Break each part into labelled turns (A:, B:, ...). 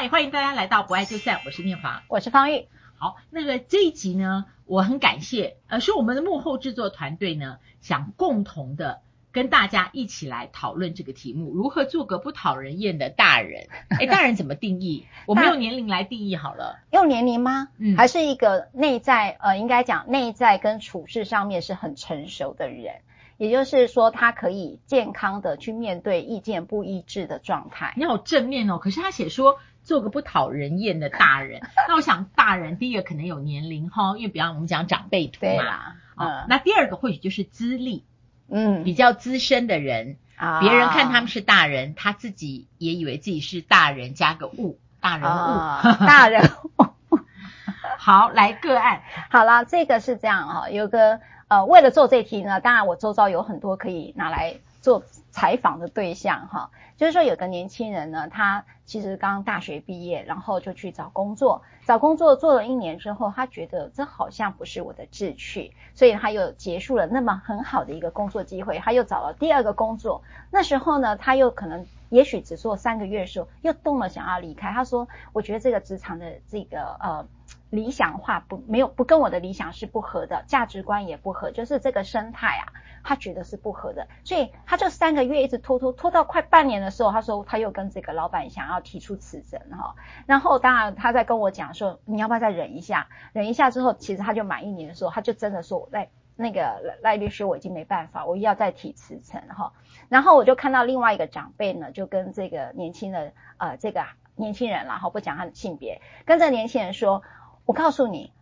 A: 嗨，欢迎大家来到不爱就散，我是念华，
B: 我是方玉。
A: 好，那个这一集呢，我很感谢，呃，是我们的幕后制作团队呢，想共同的跟大家一起来讨论这个题目：如何做个不讨人厌的大人？哎，大人怎么定义？我们用年龄来定义好了。
B: 用年龄吗？
A: 嗯，
B: 还是一个内在？呃，应该讲内在跟处事上面是很成熟的人，也就是说，他可以健康的去面对意见不一致的状态。
A: 你好正面哦，可是他写说。做个不讨人厌的大人，那我想大人第一个可能有年龄哈，因为比方我们讲长辈图嘛，
B: 对啦，
A: 嗯、哦，那第二个或许就是资历，
B: 嗯，
A: 比较资深的人，啊，别人看他们是大人，他自己也以为自己是大人，加个物，大人物，
B: 啊、大人物，
A: 好，来个案，
B: 好了，这个是这样哈，有个呃，为了做这题呢，当然我周遭有很多可以拿来做采访的对象哈。就是说，有个年轻人呢，他其实刚大学毕业，然后就去找工作。找工作做了一年之后，他觉得这好像不是我的志趣，所以他又结束了那么很好的一个工作机会，他又找了第二个工作。那时候呢，他又可能也许只做三个月的时候，又动了想要离开。他说：“我觉得这个职场的这个呃。”理想化不没有不跟我的理想是不合的，价值观也不合，就是这个生态啊，他觉得是不合的，所以他就三个月一直拖拖拖到快半年的时候，他说他又跟这个老板想要提出辞呈哈，然后当然他在跟我讲说，你要不要再忍一下，忍一下之后，其实他就满一年的时候，他就真的说，赖那个赖律师，我已经没办法，我又要再提辞呈哈，然后我就看到另外一个长辈呢，就跟这个年轻的呃这个年轻人然后不讲他的性别，跟这年轻人说。我告诉你，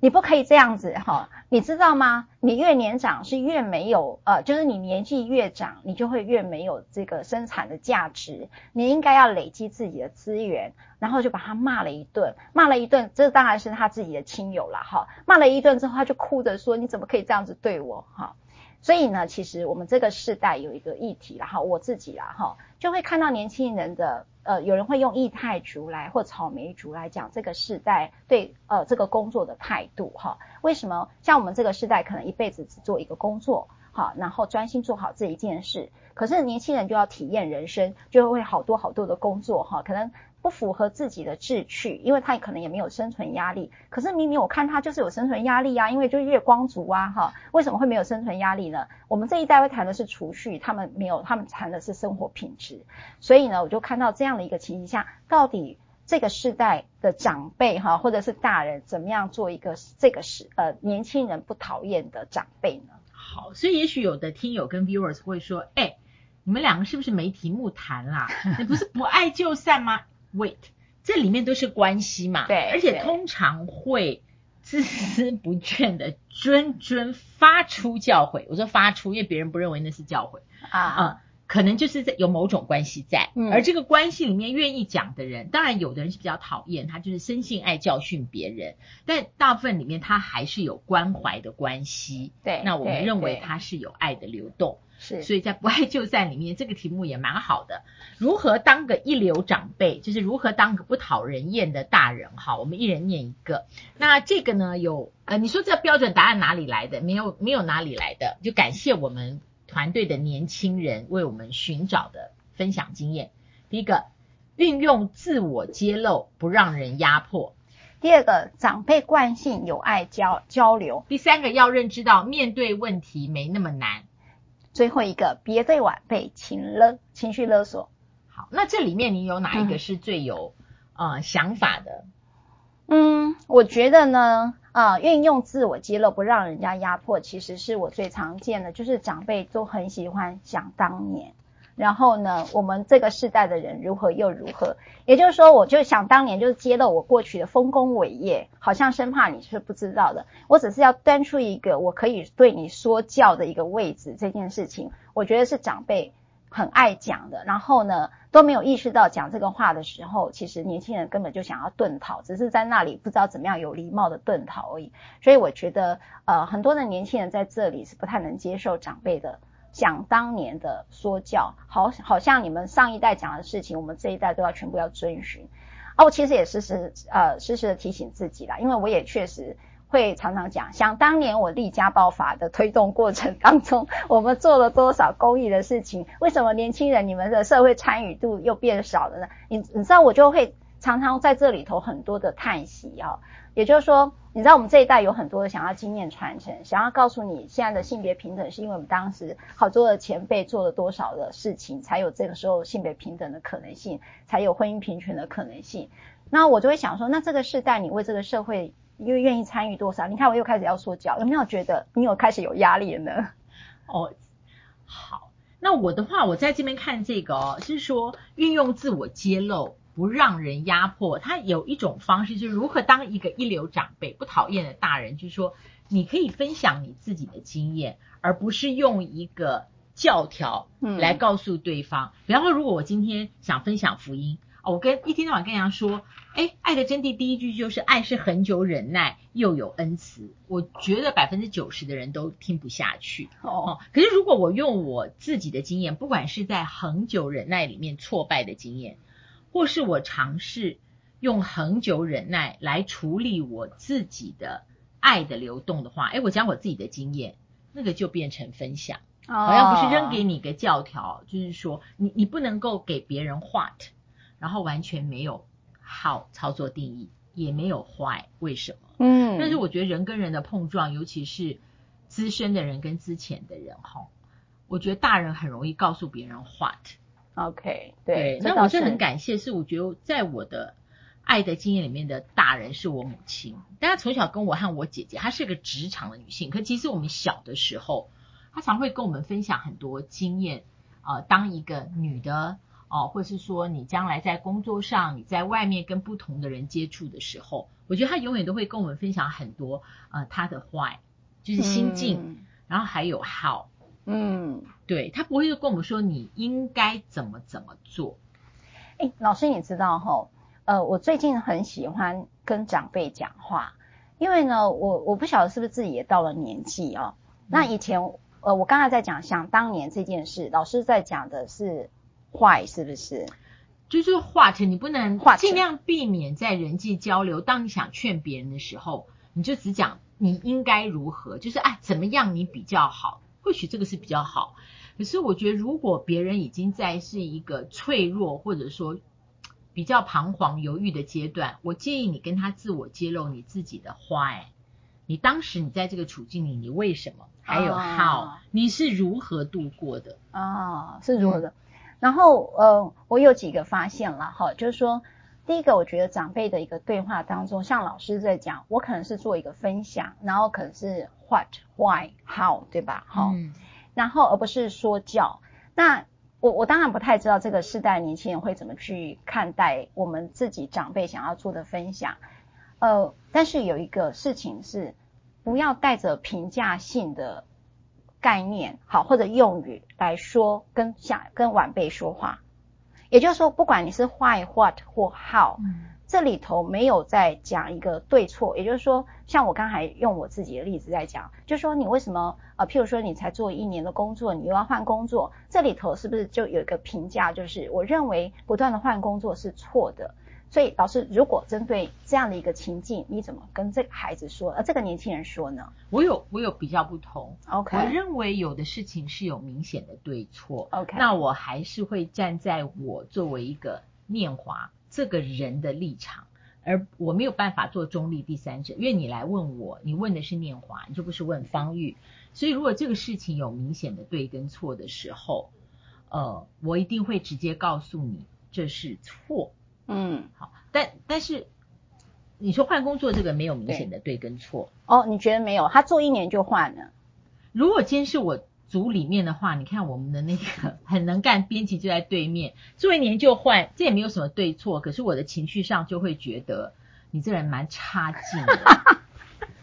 B: 你不可以这样子哈，你知道吗？你越年长是越没有，呃，就是你年纪越长，你就会越没有这个生产的价值。你应该要累积自己的资源，然后就把他骂了一顿，骂了一顿，这当然是他自己的亲友了哈。骂了一顿之后，他就哭着说：“你怎么可以这样子对我？”哈。所以呢，其实我们这个世代有一个议题，然后我自己啦哈，就会看到年轻人的呃，有人会用易态族来或草莓族来讲这个世代对呃这个工作的态度哈。为什么像我们这个世代可能一辈子只做一个工作，哈，然后专心做好这一件事，可是年轻人就要体验人生，就会好多好多的工作哈，可能。不符合自己的志趣，因为他可能也没有生存压力。可是明明我看他就是有生存压力啊，因为就月光族啊，哈，为什么会没有生存压力呢？我们这一代会谈的是储蓄，他们没有，他们谈的是生活品质。所以呢，我就看到这样的一个情形下，到底这个世代的长辈哈，或者是大人，怎么样做一个这个是呃年轻人不讨厌的长辈呢？
A: 好，所以也许有的听友跟 viewers 会说，哎，你们两个是不是没题目谈啦？你不是不爱就散吗？Wait，这里面都是关系嘛，
B: 对，
A: 而且通常会孜孜不倦的谆谆发出教诲。我说发出，因为别人不认为那是教诲啊可能就是在有某种关系在，嗯，而这个关系里面愿意讲的人，当然有的人是比较讨厌他，就是生性爱教训别人，但大部分里面他还是有关怀的关系，
B: 对，
A: 那我们认为他是有爱的流动。
B: 是，
A: 所以在不爱就散里面，这个题目也蛮好的。如何当个一流长辈，就是如何当个不讨人厌的大人。好，我们一人念一个。那这个呢，有呃，你说这标准答案哪里来的？没有，没有哪里来的。就感谢我们团队的年轻人为我们寻找的分享经验。第一个，运用自我揭露，不让人压迫；
B: 第二个，长辈惯性有爱交交流；
A: 第三个，要认知到面对问题没那么难。
B: 最后一个，别对晚辈情勒情绪勒索。
A: 好，那这里面你有哪一个是最有、嗯、呃想法的？
B: 嗯，我觉得呢，啊、运用自我揭露，不让人家压迫，其实是我最常见的，就是长辈都很喜欢想当年。然后呢，我们这个世代的人如何又如何？也就是说，我就想当年就是揭露我过去的丰功伟业，好像生怕你是不知道的。我只是要端出一个我可以对你说教的一个位置，这件事情，我觉得是长辈很爱讲的。然后呢，都没有意识到讲这个话的时候，其实年轻人根本就想要遁逃，只是在那里不知道怎么样有礼貌的遁逃而已。所以我觉得，呃，很多的年轻人在这里是不太能接受长辈的。想当年的说教，好，好像你们上一代讲的事情，我们这一代都要全部要遵循。哦，我其实也时时呃时时的提醒自己啦，因为我也确实会常常讲，想当年我立家暴法的推动过程当中，我们做了多少公益的事情？为什么年轻人你们的社会参与度又变少了呢？你你知道我就会常常在这里头很多的叹息啊。也就是说，你知道我们这一代有很多的想要经验传承，想要告诉你现在的性别平等，是因为我们当时好多的前辈做了多少的事情，才有这个时候性别平等的可能性，才有婚姻平权的可能性。那我就会想说，那这个世代你为这个社会又愿意参与多少？你看我又开始要说教，有没有觉得你有开始有压力了呢？
A: 哦，好，那我的话，我在这边看这个哦，是说运用自我揭露。不让人压迫，他有一种方式，就是如何当一个一流长辈，不讨厌的大人，就是说你可以分享你自己的经验，而不是用一个教条来告诉对方。嗯、比方说，如果我今天想分享福音，我跟一天到晚跟人家说，哎，爱的真谛第一句就是爱是恒久忍耐，又有恩慈。我觉得百分之九十的人都听不下去。哦，可是如果我用我自己的经验，不管是在恒久忍耐里面挫败的经验。或是我尝试用恒久忍耐来处理我自己的爱的流动的话，诶，我讲我自己的经验，那个就变成分享，好像不是扔给你一个教条，就是说你你不能够给别人 what，然后完全没有 how 操作定义，也没有 why 为什么，嗯，但是我觉得人跟人的碰撞，尤其是资深的人跟资浅的人，哈，我觉得大人很容易告诉别人 what。
B: OK，对，
A: 那我是很感谢，是我觉得在我的爱的经验里面的大人是我母亲，但她从小跟我和我姐姐，她是个职场的女性，可其实我们小的时候，她常会跟我们分享很多经验，呃，当一个女的哦、呃，或是说你将来在工作上，你在外面跟不同的人接触的时候，我觉得他永远都会跟我们分享很多，呃，他的 why，就是心境，嗯、然后还有 how。嗯，对，他不会跟我们说你应该怎么怎么做。
B: 哎，老师，你知道齁，呃，我最近很喜欢跟长辈讲话，因为呢，我我不晓得是不是自己也到了年纪啊、哦。嗯、那以前，呃，我刚才在讲想当年这件事，老师在讲的是坏，是不是？
A: 就是话题，你不能尽量避免在人际交流。当你想劝别人的时候，你就只讲你应该如何，就是哎，怎么样你比较好。或许这个是比较好，可是我觉得如果别人已经在是一个脆弱或者说比较彷徨犹豫的阶段，我建议你跟他自我揭露你自己的 why，你当时你在这个处境里，你为什么？还有 how，、哦、你是如何度过的？
B: 啊、哦，是如何的？嗯、然后呃，我有几个发现了哈，就是说。第一个，我觉得长辈的一个对话当中，像老师在讲，我可能是做一个分享，然后可能是 what、why、how，对吧？哈，嗯，然后而不是说教。那我我当然不太知道这个世代年轻人会怎么去看待我们自己长辈想要做的分享。呃，但是有一个事情是，不要带着评价性的概念，好，或者用语来说跟想跟晚辈说话。也就是说，不管你是 why、what 或 how，嗯，这里头没有在讲一个对错。也就是说，像我刚才用我自己的例子在讲，就是说你为什么呃，譬如说你才做一年的工作，你又要换工作，这里头是不是就有一个评价？就是我认为不断的换工作是错的。所以，老师，如果针对这样的一个情境，你怎么跟这个孩子说？呃，这个年轻人说呢？
A: 我有，我有比较不同。
B: OK，
A: 我认为有的事情是有明显的对错。
B: OK，
A: 那我还是会站在我作为一个念华这个人的立场，而我没有办法做中立第三者，因为你来问我，你问的是念华，你就不是问方玉。所以，如果这个事情有明显的对跟错的时候，呃，我一定会直接告诉你这是错。嗯，好，但但是你说换工作这个没有明显的对跟错
B: 哦？你觉得没有？他做一年就换了。
A: 如果今天是我组里面的话，你看我们的那个很能干编辑就在对面，做一年就换，这也没有什么对错。可是我的情绪上就会觉得你这人蛮差劲的。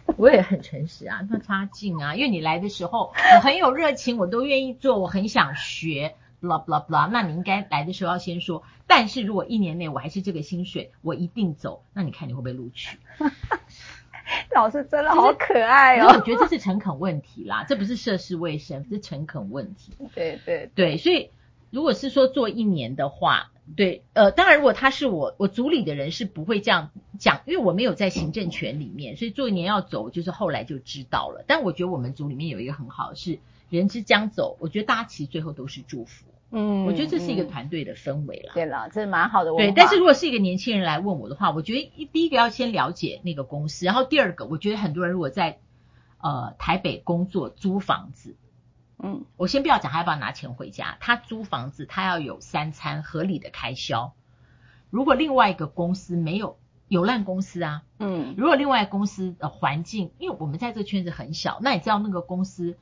A: 我也很诚实啊，那差劲啊，因为你来的时候我很有热情，我都愿意做，我很想学。Blah blah blah，那你应该来的时候要先说，但是如果一年内我还是这个薪水，我一定走。那你看你会不会录取？
B: 老师真的好可爱哦。
A: 我觉得这是诚恳问题啦，这不是涉世未深，是诚恳问题。
B: 对对
A: 对，所以如果是说做一年的话，对，呃，当然如果他是我我组里的人是不会这样讲，因为我没有在行政权里面，所以做一年要走，就是后来就知道了。但我觉得我们组里面有一个很好的是。人之将走，我觉得大家其实最后都是祝福。嗯，我觉得这是一个团队的氛围了。
B: 对了，这是蛮好的。
A: 对，但是如果是一个年轻人来问我的话，我觉得第一个要先了解那个公司，然后第二个，我觉得很多人如果在呃台北工作租房子，嗯，我先不要讲他要不要拿钱回家，他租房子他要有三餐合理的开销。如果另外一个公司没有有烂公司啊，嗯，如果另外一个公司的环境，因为我们在这个圈子很小，那你知道那个公司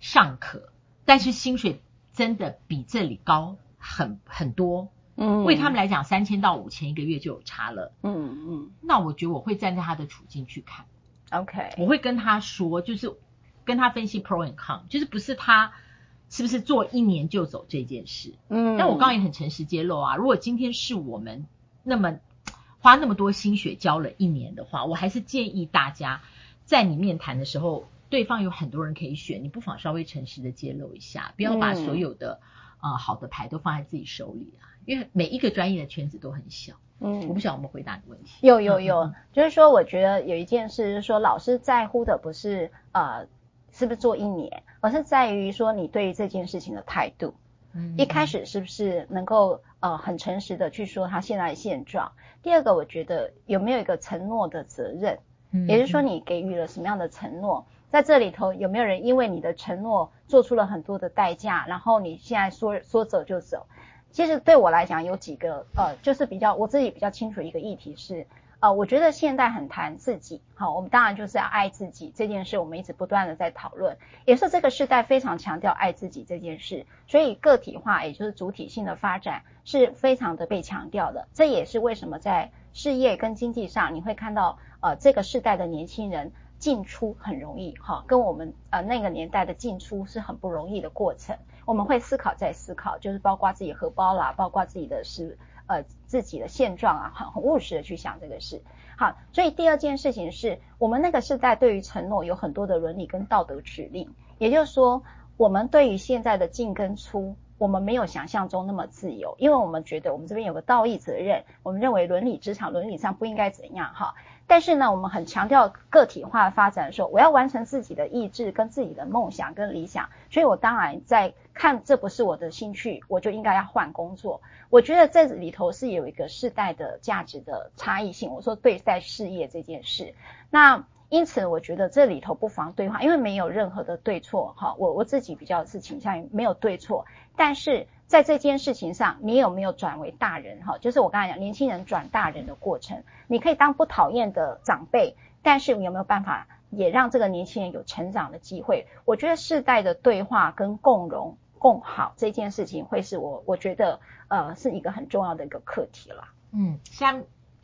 A: 尚可，但是薪水。真的比这里高很很多，嗯，为他们来讲，三千到五千一个月就有差了，嗯嗯。那我觉得我会站在他的处境去看
B: ，OK，
A: 我会跟他说，就是跟他分析 pro and con，就是不是他是不是做一年就走这件事，嗯。但我刚刚也很诚实揭露啊，如果今天是我们那么花那么多心血教了一年的话，我还是建议大家在你面谈的时候。对方有很多人可以选，你不妨稍微诚实的揭露一下，不要把所有的啊、嗯呃、好的牌都放在自己手里啊，因为每一个专业的圈子都很小。嗯，我不晓得我们回答你问题。
B: 有有有，嗯、就是说，我觉得有一件事就是说，老师在乎的不是呃是不是做一年，而是在于说你对于这件事情的态度。嗯，一开始是不是能够呃很诚实的去说他现在的现状？第二个，我觉得有没有一个承诺的责任？嗯，也就是说你给予了什么样的承诺？在这里头有没有人因为你的承诺做出了很多的代价，然后你现在说说走就走？其实对我来讲有几个呃，就是比较我自己比较清楚一个议题是，呃，我觉得现代很谈自己，好，我们当然就是要爱自己这件事，我们一直不断的在讨论，也是这个时代非常强调爱自己这件事，所以个体化也就是主体性的发展是非常的被强调的，这也是为什么在事业跟经济上你会看到呃这个世代的年轻人。进出很容易哈，跟我们呃那个年代的进出是很不容易的过程。我们会思考再思考，就是包括自己荷包啦，包括自己的是呃自己的现状啊，很很务实的去想这个事。好，所以第二件事情是我们那个时代对于承诺有很多的伦理跟道德指令，也就是说，我们对于现在的进跟出，我们没有想象中那么自由，因为我们觉得我们这边有个道义责任，我们认为伦理职场伦理上不应该怎样哈。但是呢，我们很强调个体化发展的时候，我要完成自己的意志跟自己的梦想跟理想，所以我当然在看这不是我的兴趣，我就应该要换工作。我觉得这里头是有一个世代的价值的差异性。我说对待事业这件事，那因此我觉得这里头不妨对话，因为没有任何的对错哈。我我自己比较是倾向于没有对错，但是。在这件事情上，你有没有转为大人？哈，就是我刚才讲年轻人转大人的过程。你可以当不讨厌的长辈，但是你有没有办法也让这个年轻人有成长的机会？我觉得世代的对话跟共荣共好这件事情，会是我我觉得呃是一个很重要的一个课题了。
A: 嗯，像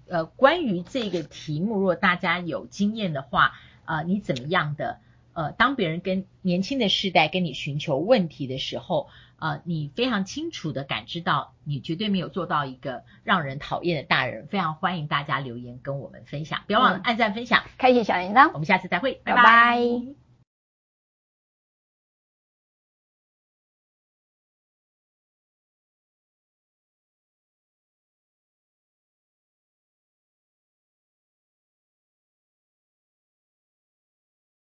A: 呃关于这个题目，如果大家有经验的话，呃，你怎么样的呃，当别人跟年轻的世代跟你寻求问题的时候？呃，你非常清楚的感知到，你绝对没有做到一个让人讨厌的大人。非常欢迎大家留言跟我们分享，不要忘了按赞、分享、
B: 开启小铃铛。
A: 我们下次再会，
B: 拜拜。拜拜。